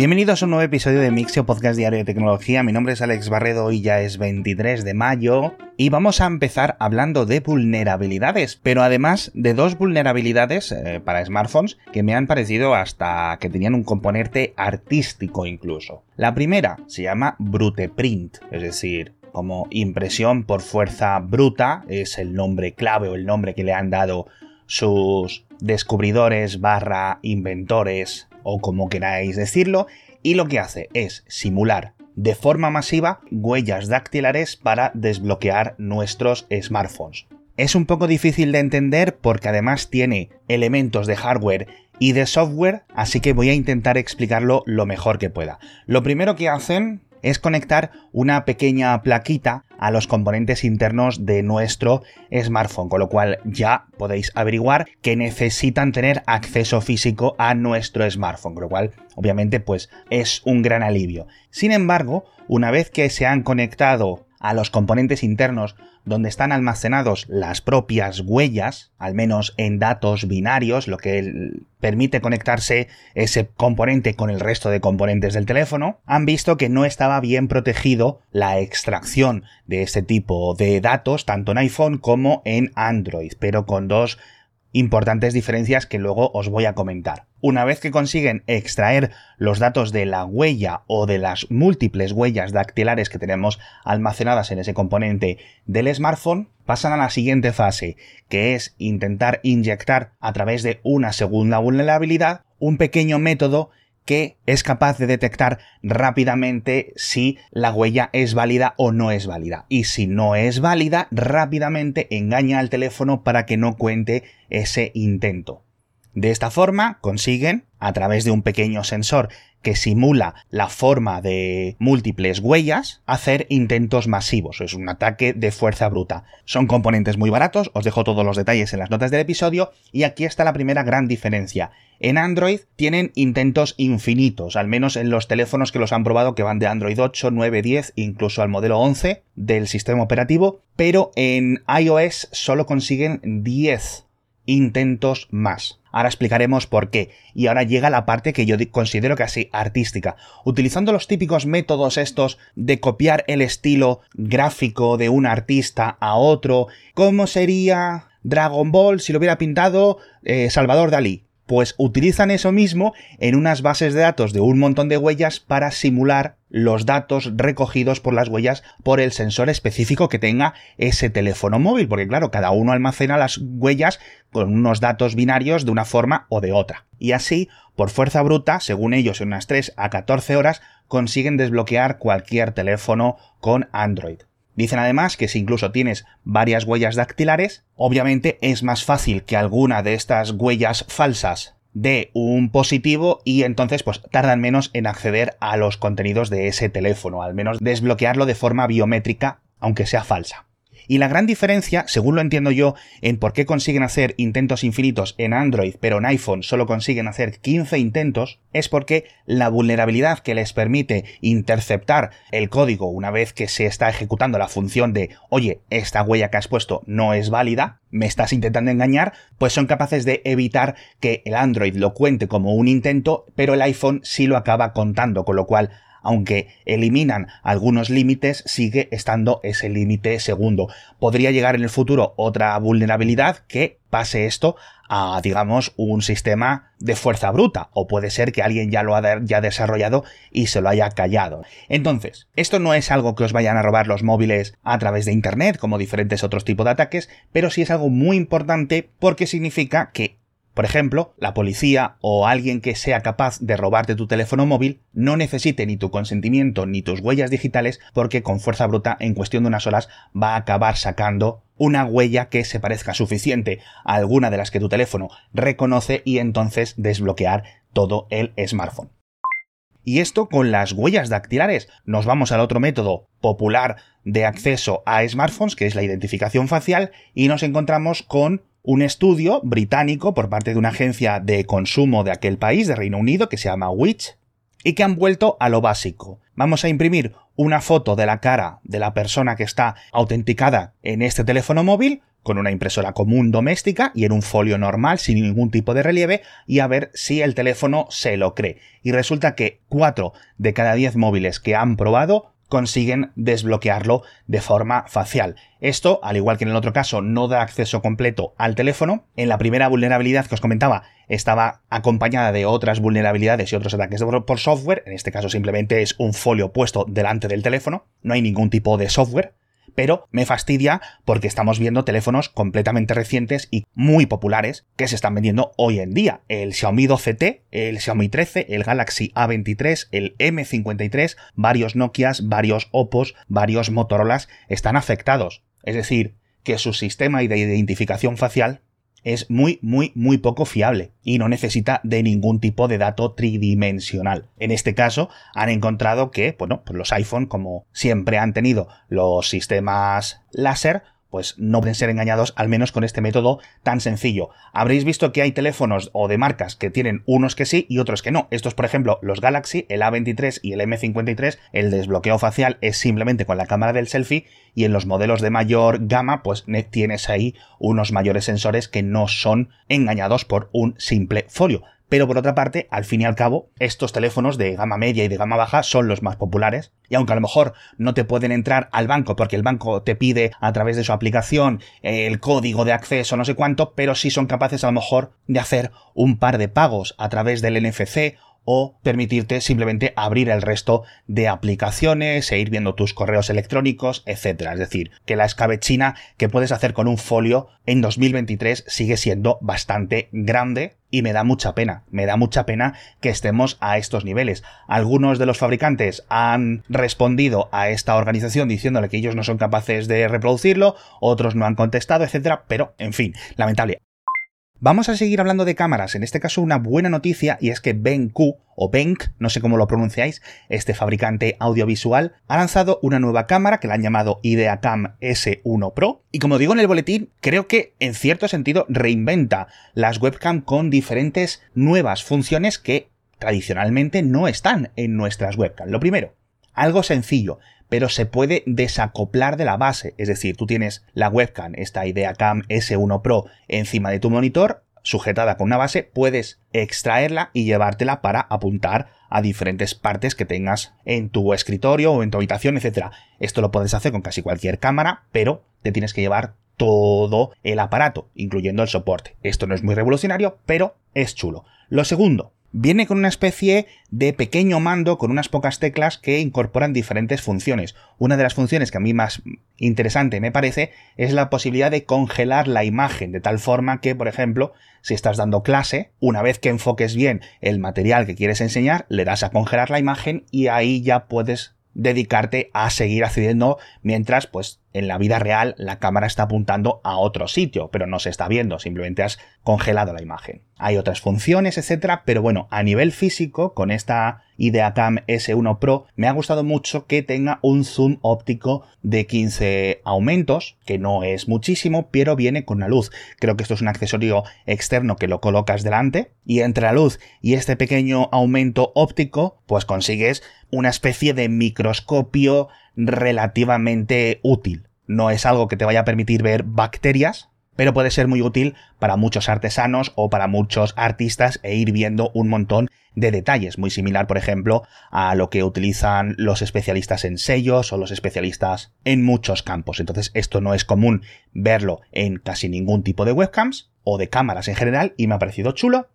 Bienvenidos a un nuevo episodio de Mixio Podcast Diario de Tecnología. Mi nombre es Alex Barredo y ya es 23 de mayo. Y vamos a empezar hablando de vulnerabilidades, pero además de dos vulnerabilidades eh, para smartphones que me han parecido hasta que tenían un componente artístico incluso. La primera se llama Brute Print, es decir, como impresión por fuerza bruta, es el nombre clave o el nombre que le han dado sus descubridores barra inventores o como queráis decirlo, y lo que hace es simular de forma masiva huellas dactilares para desbloquear nuestros smartphones. Es un poco difícil de entender porque además tiene elementos de hardware y de software, así que voy a intentar explicarlo lo mejor que pueda. Lo primero que hacen es conectar una pequeña plaquita a los componentes internos de nuestro smartphone, con lo cual ya podéis averiguar que necesitan tener acceso físico a nuestro smartphone, con lo cual obviamente pues es un gran alivio. Sin embargo, una vez que se han conectado a los componentes internos donde están almacenados las propias huellas, al menos en datos binarios, lo que permite conectarse ese componente con el resto de componentes del teléfono, han visto que no estaba bien protegido la extracción de este tipo de datos tanto en iPhone como en Android, pero con dos importantes diferencias que luego os voy a comentar. Una vez que consiguen extraer los datos de la huella o de las múltiples huellas dactilares que tenemos almacenadas en ese componente del smartphone, pasan a la siguiente fase, que es intentar inyectar a través de una segunda vulnerabilidad un pequeño método que es capaz de detectar rápidamente si la huella es válida o no es válida. Y si no es válida, rápidamente engaña al teléfono para que no cuente ese intento. De esta forma consiguen, a través de un pequeño sensor que simula la forma de múltiples huellas, hacer intentos masivos. Es un ataque de fuerza bruta. Son componentes muy baratos, os dejo todos los detalles en las notas del episodio, y aquí está la primera gran diferencia. En Android tienen intentos infinitos, al menos en los teléfonos que los han probado que van de Android 8, 9, 10, incluso al modelo 11 del sistema operativo, pero en iOS solo consiguen 10 intentos más. Ahora explicaremos por qué. Y ahora llega la parte que yo considero casi artística. Utilizando los típicos métodos estos de copiar el estilo gráfico de un artista a otro. ¿Cómo sería Dragon Ball si lo hubiera pintado eh, Salvador Dalí? Pues utilizan eso mismo en unas bases de datos de un montón de huellas para simular los datos recogidos por las huellas por el sensor específico que tenga ese teléfono móvil, porque claro, cada uno almacena las huellas con unos datos binarios de una forma o de otra. Y así, por fuerza bruta, según ellos en unas 3 a 14 horas, consiguen desbloquear cualquier teléfono con Android. Dicen además que si incluso tienes varias huellas dactilares, obviamente es más fácil que alguna de estas huellas falsas dé un positivo y entonces pues tardan menos en acceder a los contenidos de ese teléfono, al menos desbloquearlo de forma biométrica, aunque sea falsa. Y la gran diferencia, según lo entiendo yo, en por qué consiguen hacer intentos infinitos en Android, pero en iPhone solo consiguen hacer 15 intentos, es porque la vulnerabilidad que les permite interceptar el código una vez que se está ejecutando la función de, oye, esta huella que has puesto no es válida, me estás intentando engañar, pues son capaces de evitar que el Android lo cuente como un intento, pero el iPhone sí lo acaba contando, con lo cual aunque eliminan algunos límites, sigue estando ese límite segundo. Podría llegar en el futuro otra vulnerabilidad que pase esto a, digamos, un sistema de fuerza bruta, o puede ser que alguien ya lo haya desarrollado y se lo haya callado. Entonces, esto no es algo que os vayan a robar los móviles a través de Internet, como diferentes otros tipos de ataques, pero sí es algo muy importante porque significa que por ejemplo, la policía o alguien que sea capaz de robarte tu teléfono móvil no necesite ni tu consentimiento ni tus huellas digitales porque con fuerza bruta en cuestión de unas horas va a acabar sacando una huella que se parezca suficiente a alguna de las que tu teléfono reconoce y entonces desbloquear todo el smartphone. Y esto con las huellas dactilares. Nos vamos al otro método popular de acceso a smartphones, que es la identificación facial, y nos encontramos con un estudio británico por parte de una agencia de consumo de aquel país, de Reino Unido, que se llama Witch, y que han vuelto a lo básico. Vamos a imprimir una foto de la cara de la persona que está autenticada en este teléfono móvil, con una impresora común doméstica y en un folio normal sin ningún tipo de relieve y a ver si el teléfono se lo cree. Y resulta que 4 de cada 10 móviles que han probado consiguen desbloquearlo de forma facial. Esto, al igual que en el otro caso, no da acceso completo al teléfono. En la primera vulnerabilidad que os comentaba, estaba acompañada de otras vulnerabilidades y otros ataques por software. En este caso simplemente es un folio puesto delante del teléfono. No hay ningún tipo de software pero me fastidia porque estamos viendo teléfonos completamente recientes y muy populares que se están vendiendo hoy en día. El Xiaomi 12T, el Xiaomi 13, el Galaxy A23, el M53, varios Nokias, varios Oppos, varios Motorolas están afectados. Es decir, que su sistema de identificación facial es muy, muy, muy poco fiable y no necesita de ningún tipo de dato tridimensional. En este caso, han encontrado que, bueno, pues los iPhone, como siempre han tenido los sistemas láser, pues no pueden ser engañados al menos con este método tan sencillo. Habréis visto que hay teléfonos o de marcas que tienen unos que sí y otros que no. Estos, por ejemplo, los Galaxy, el A23 y el M53, el desbloqueo facial es simplemente con la cámara del selfie y en los modelos de mayor gama pues tienes ahí unos mayores sensores que no son engañados por un simple folio. Pero por otra parte, al fin y al cabo, estos teléfonos de gama media y de gama baja son los más populares. Y aunque a lo mejor no te pueden entrar al banco porque el banco te pide a través de su aplicación el código de acceso, no sé cuánto, pero sí son capaces a lo mejor de hacer un par de pagos a través del NFC o permitirte simplemente abrir el resto de aplicaciones e ir viendo tus correos electrónicos, etc. Es decir, que la escabechina que puedes hacer con un folio en 2023 sigue siendo bastante grande y me da mucha pena, me da mucha pena que estemos a estos niveles. Algunos de los fabricantes han respondido a esta organización diciéndole que ellos no son capaces de reproducirlo, otros no han contestado, etc. Pero, en fin, lamentable. Vamos a seguir hablando de cámaras, en este caso una buena noticia y es que BenQ o Benk, no sé cómo lo pronunciáis, este fabricante audiovisual, ha lanzado una nueva cámara que la han llamado IdeaCam S1 Pro y como digo en el boletín, creo que en cierto sentido reinventa las webcam con diferentes nuevas funciones que tradicionalmente no están en nuestras webcam. Lo primero, algo sencillo, pero se puede desacoplar de la base. Es decir, tú tienes la webcam, esta IdeaCam S1 Pro, encima de tu monitor, sujetada con una base, puedes extraerla y llevártela para apuntar a diferentes partes que tengas en tu escritorio o en tu habitación, etc. Esto lo puedes hacer con casi cualquier cámara, pero te tienes que llevar todo el aparato, incluyendo el soporte. Esto no es muy revolucionario, pero es chulo. Lo segundo, Viene con una especie de pequeño mando con unas pocas teclas que incorporan diferentes funciones. Una de las funciones que a mí más interesante me parece es la posibilidad de congelar la imagen, de tal forma que, por ejemplo, si estás dando clase, una vez que enfoques bien el material que quieres enseñar, le das a congelar la imagen y ahí ya puedes dedicarte a seguir accediendo mientras pues en la vida real la cámara está apuntando a otro sitio, pero no se está viendo, simplemente has congelado la imagen. Hay otras funciones, etcétera, pero bueno, a nivel físico, con esta IdeaCam S1 Pro, me ha gustado mucho que tenga un zoom óptico de 15 aumentos, que no es muchísimo, pero viene con la luz. Creo que esto es un accesorio externo que lo colocas delante, y entre la luz y este pequeño aumento óptico, pues consigues una especie de microscopio relativamente útil. No es algo que te vaya a permitir ver bacterias, pero puede ser muy útil para muchos artesanos o para muchos artistas e ir viendo un montón de detalles, muy similar, por ejemplo, a lo que utilizan los especialistas en sellos o los especialistas en muchos campos. Entonces, esto no es común verlo en casi ningún tipo de webcams o de cámaras en general y me ha parecido chulo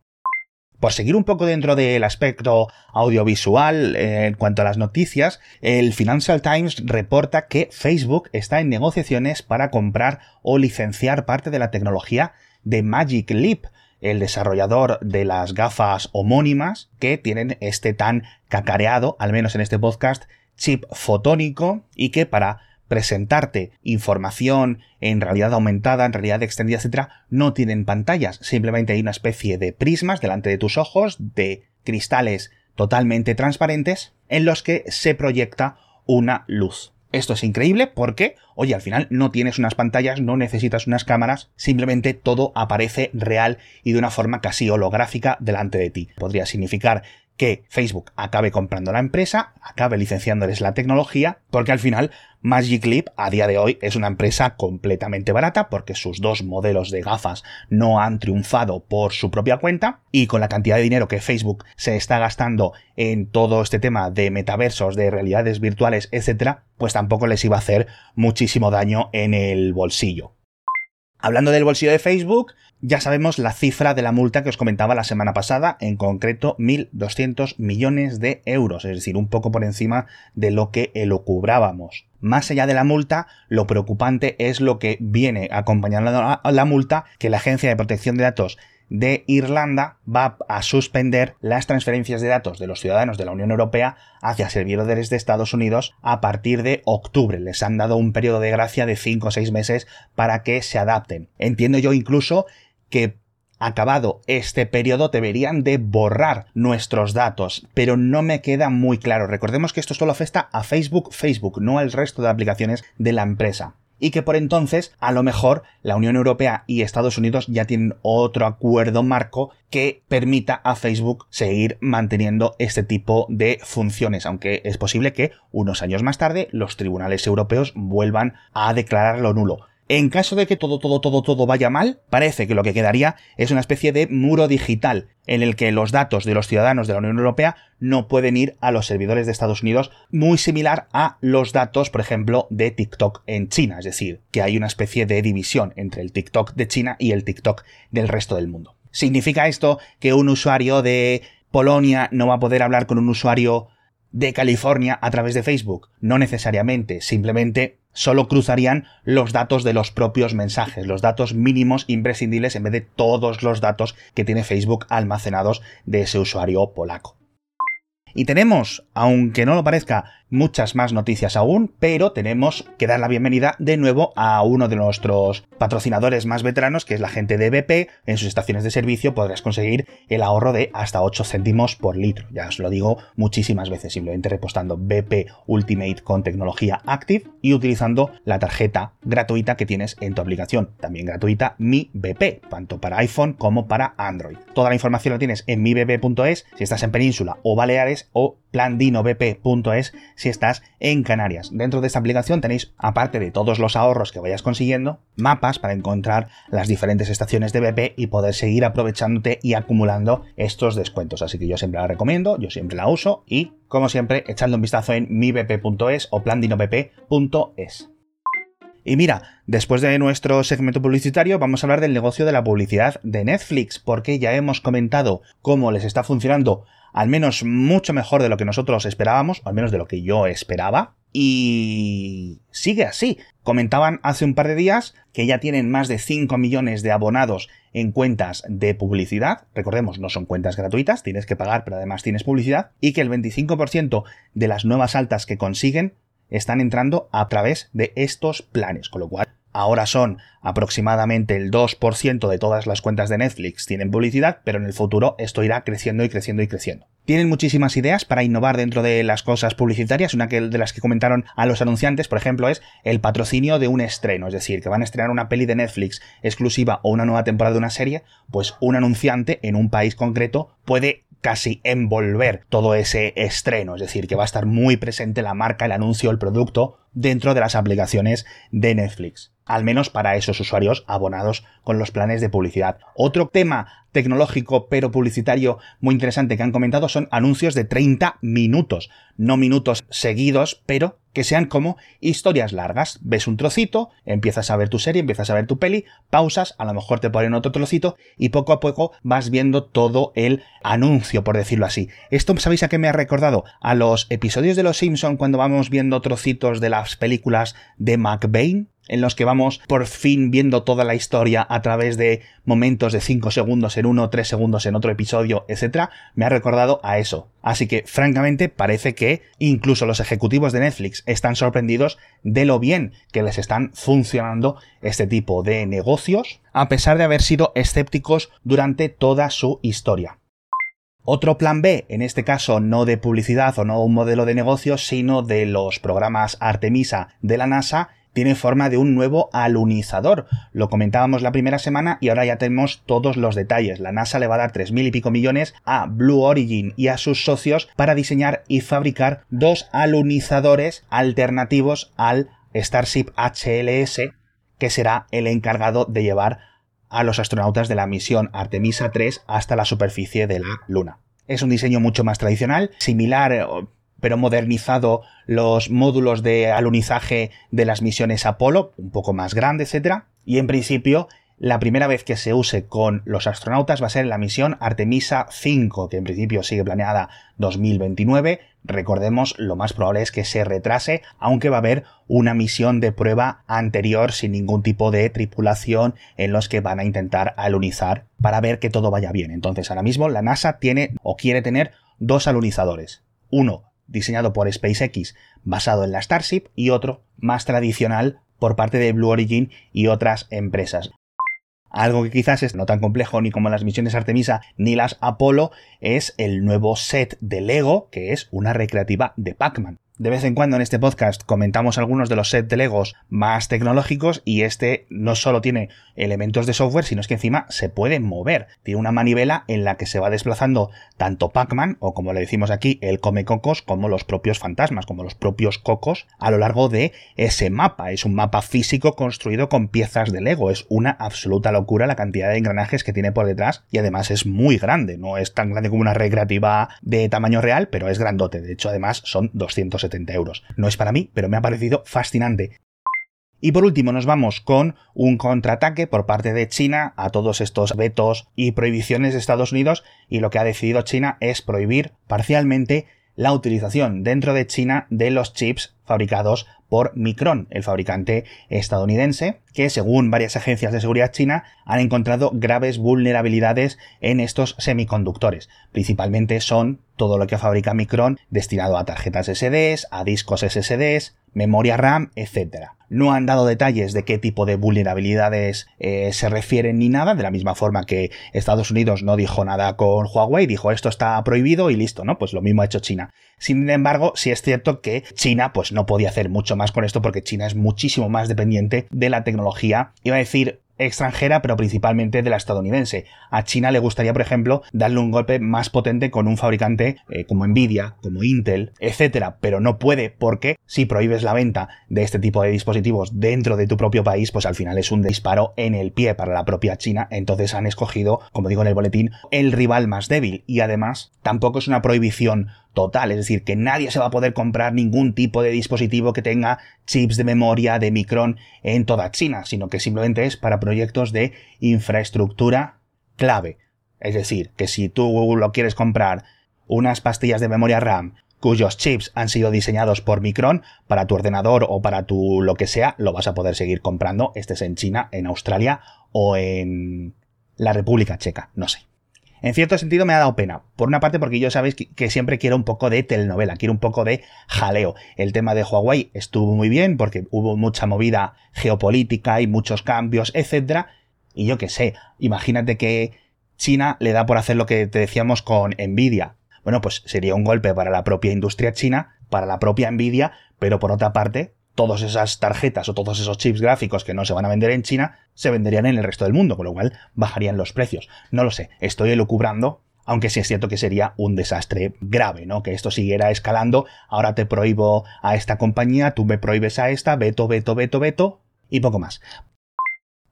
por seguir un poco dentro del aspecto audiovisual eh, en cuanto a las noticias, el Financial Times reporta que Facebook está en negociaciones para comprar o licenciar parte de la tecnología de Magic Leap, el desarrollador de las gafas homónimas que tienen este tan cacareado, al menos en este podcast, chip fotónico y que para presentarte información en realidad aumentada, en realidad extendida, etcétera, no tienen pantallas. Simplemente hay una especie de prismas delante de tus ojos, de cristales totalmente transparentes, en los que se proyecta una luz. Esto es increíble porque, oye, al final no tienes unas pantallas, no necesitas unas cámaras, simplemente todo aparece real y de una forma casi holográfica delante de ti. Podría significar que Facebook acabe comprando la empresa, acabe licenciándoles la tecnología, porque al final Magic a día de hoy es una empresa completamente barata porque sus dos modelos de gafas no han triunfado por su propia cuenta y con la cantidad de dinero que Facebook se está gastando en todo este tema de metaversos, de realidades virtuales, etcétera, pues tampoco les iba a hacer muchísimo daño en el bolsillo. Hablando del bolsillo de Facebook, ya sabemos la cifra de la multa que os comentaba la semana pasada, en concreto 1.200 millones de euros, es decir, un poco por encima de lo que lo cubrábamos. Más allá de la multa, lo preocupante es lo que viene acompañando a la multa, que la Agencia de Protección de Datos de Irlanda va a suspender las transferencias de datos de los ciudadanos de la Unión Europea hacia servidores de Estados Unidos a partir de octubre. Les han dado un periodo de gracia de 5 o 6 meses para que se adapten. Entiendo yo incluso que acabado este periodo deberían de borrar nuestros datos, pero no me queda muy claro. Recordemos que esto solo afecta a Facebook, Facebook, no al resto de aplicaciones de la empresa y que por entonces a lo mejor la Unión Europea y Estados Unidos ya tienen otro acuerdo marco que permita a Facebook seguir manteniendo este tipo de funciones, aunque es posible que unos años más tarde los tribunales europeos vuelvan a declararlo nulo. En caso de que todo, todo, todo, todo vaya mal, parece que lo que quedaría es una especie de muro digital en el que los datos de los ciudadanos de la Unión Europea no pueden ir a los servidores de Estados Unidos, muy similar a los datos, por ejemplo, de TikTok en China, es decir, que hay una especie de división entre el TikTok de China y el TikTok del resto del mundo. ¿Significa esto que un usuario de Polonia no va a poder hablar con un usuario de California a través de Facebook? No necesariamente, simplemente solo cruzarían los datos de los propios mensajes, los datos mínimos imprescindibles en vez de todos los datos que tiene Facebook almacenados de ese usuario polaco. Y tenemos, aunque no lo parezca, muchas más noticias aún, pero tenemos que dar la bienvenida de nuevo a uno de nuestros patrocinadores más veteranos, que es la gente de BP. En sus estaciones de servicio podrás conseguir el ahorro de hasta 8 céntimos por litro. Ya os lo digo muchísimas veces, simplemente repostando BP Ultimate con tecnología Active y utilizando la tarjeta gratuita que tienes en tu aplicación, también gratuita Mi BP, tanto para iPhone como para Android. Toda la información la tienes en mibp.es si estás en Península o Baleares o plandinobp.es si estás en Canarias. Dentro de esta aplicación tenéis, aparte de todos los ahorros que vayas consiguiendo, mapas para encontrar las diferentes estaciones de BP y poder seguir aprovechándote y acumulando estos descuentos. Así que yo siempre la recomiendo, yo siempre la uso y, como siempre, echando un vistazo en mibp.es o plandinobp.es. Y mira, después de nuestro segmento publicitario vamos a hablar del negocio de la publicidad de Netflix, porque ya hemos comentado cómo les está funcionando al menos mucho mejor de lo que nosotros esperábamos, o al menos de lo que yo esperaba, y sigue así. Comentaban hace un par de días que ya tienen más de 5 millones de abonados en cuentas de publicidad. Recordemos, no son cuentas gratuitas, tienes que pagar, pero además tienes publicidad. Y que el 25% de las nuevas altas que consiguen están entrando a través de estos planes. Con lo cual, ahora son aproximadamente el 2% de todas las cuentas de Netflix tienen publicidad, pero en el futuro esto irá creciendo y creciendo y creciendo. Tienen muchísimas ideas para innovar dentro de las cosas publicitarias. Una de las que comentaron a los anunciantes, por ejemplo, es el patrocinio de un estreno. Es decir, que van a estrenar una peli de Netflix exclusiva o una nueva temporada de una serie, pues un anunciante en un país concreto puede casi envolver todo ese estreno. Es decir, que va a estar muy presente la marca, el anuncio, el producto dentro de las aplicaciones de Netflix al menos para esos usuarios abonados con los planes de publicidad. Otro tema tecnológico pero publicitario muy interesante que han comentado son anuncios de 30 minutos, no minutos seguidos, pero que sean como historias largas. Ves un trocito, empiezas a ver tu serie, empiezas a ver tu peli, pausas, a lo mejor te ponen otro trocito y poco a poco vas viendo todo el anuncio, por decirlo así. Esto, ¿sabéis a qué me ha recordado? A los episodios de Los Simpson cuando vamos viendo trocitos de las películas de McBain, en los que vamos por fin viendo toda la historia a través de momentos de 5 segundos en uno, 3 segundos en otro episodio, etc., me ha recordado a eso. Así que, francamente, parece que incluso los ejecutivos de Netflix están sorprendidos de lo bien que les están funcionando este tipo de negocios, a pesar de haber sido escépticos durante toda su historia. Otro plan B, en este caso no de publicidad o no un modelo de negocio, sino de los programas Artemisa de la NASA, tiene forma de un nuevo alunizador. Lo comentábamos la primera semana y ahora ya tenemos todos los detalles. La NASA le va a dar 3.000 y pico millones a Blue Origin y a sus socios para diseñar y fabricar dos alunizadores alternativos al Starship HLS, que será el encargado de llevar a los astronautas de la misión Artemisa 3 hasta la superficie de la Luna. Es un diseño mucho más tradicional, similar pero modernizado los módulos de alunizaje de las misiones Apolo, un poco más grande, etc. Y en principio, la primera vez que se use con los astronautas va a ser en la misión Artemisa 5, que en principio sigue planeada 2029. Recordemos, lo más probable es que se retrase, aunque va a haber una misión de prueba anterior sin ningún tipo de tripulación en los que van a intentar alunizar para ver que todo vaya bien. Entonces, ahora mismo la NASA tiene o quiere tener dos alunizadores. Uno diseñado por SpaceX basado en la Starship y otro más tradicional por parte de Blue Origin y otras empresas. Algo que quizás es no tan complejo ni como las misiones Artemisa ni las Apolo es el nuevo set de Lego que es una recreativa de Pac-Man. De vez en cuando en este podcast comentamos algunos de los sets de Legos más tecnológicos y este no solo tiene elementos de software, sino es que encima se puede mover. Tiene una manivela en la que se va desplazando tanto Pac-Man, o como le decimos aquí, el come cocos, como los propios fantasmas, como los propios cocos, a lo largo de ese mapa. Es un mapa físico construido con piezas de Lego. Es una absoluta locura la cantidad de engranajes que tiene por detrás y además es muy grande. No es tan grande como una recreativa de tamaño real, pero es grandote. De hecho, además son 200 euros. No es para mí, pero me ha parecido fascinante. Y por último nos vamos con un contraataque por parte de China a todos estos vetos y prohibiciones de Estados Unidos y lo que ha decidido China es prohibir parcialmente la utilización dentro de China de los chips fabricados por Micron, el fabricante estadounidense, que según varias agencias de seguridad china han encontrado graves vulnerabilidades en estos semiconductores. Principalmente son todo lo que fabrica Micron destinado a tarjetas SDs, a discos SSDs, memoria RAM, etc. No han dado detalles de qué tipo de vulnerabilidades eh, se refieren ni nada, de la misma forma que Estados Unidos no dijo nada con Huawei, dijo esto está prohibido y listo, ¿no? Pues lo mismo ha hecho China. Sin embargo, sí es cierto que China pues no podía hacer mucho más con esto porque China es muchísimo más dependiente de la tecnología, iba a decir extranjera, pero principalmente de la estadounidense. A China le gustaría, por ejemplo, darle un golpe más potente con un fabricante eh, como Nvidia, como Intel, etcétera, pero no puede porque si prohíbes la venta de este tipo de dispositivos dentro de tu propio país, pues al final es un disparo en el pie para la propia China. Entonces han escogido, como digo en el boletín, el rival más débil y además tampoco es una prohibición total, es decir, que nadie se va a poder comprar ningún tipo de dispositivo que tenga chips de memoria de Micron en toda China, sino que simplemente es para proyectos de infraestructura clave. Es decir, que si tú lo quieres comprar unas pastillas de memoria RAM cuyos chips han sido diseñados por Micron para tu ordenador o para tu lo que sea, lo vas a poder seguir comprando, estés en China, en Australia o en la República Checa, no sé en cierto sentido me ha dado pena. Por una parte porque yo sabéis que, siempre quiero un poco de telenovela, quiero un poco de jaleo. El tema de Huawei estuvo muy bien porque hubo mucha movida geopolítica y muchos cambios, etc. Y yo qué sé, imagínate que China le da por hacer lo que te decíamos con Nvidia. Bueno, pues sería un golpe para la propia industria china, para la propia Nvidia, pero por otra parte, todas esas tarjetas o todos esos chips gráficos que no se van a vender en China se venderían en el resto del mundo, con lo cual bajarían los precios. No lo sé, estoy elucubrando, aunque sí es cierto que sería un desastre grave, ¿no? Que esto siguiera escalando, ahora te prohíbo a esta compañía, tú me prohíbes a esta, veto, veto, veto, veto, y poco más.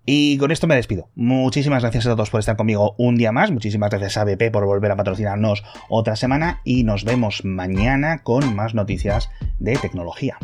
Y con esto me despido. Muchísimas gracias a todos por estar conmigo un día más. Muchísimas gracias a BP por volver a patrocinarnos otra semana. Y nos vemos mañana con más noticias de tecnología.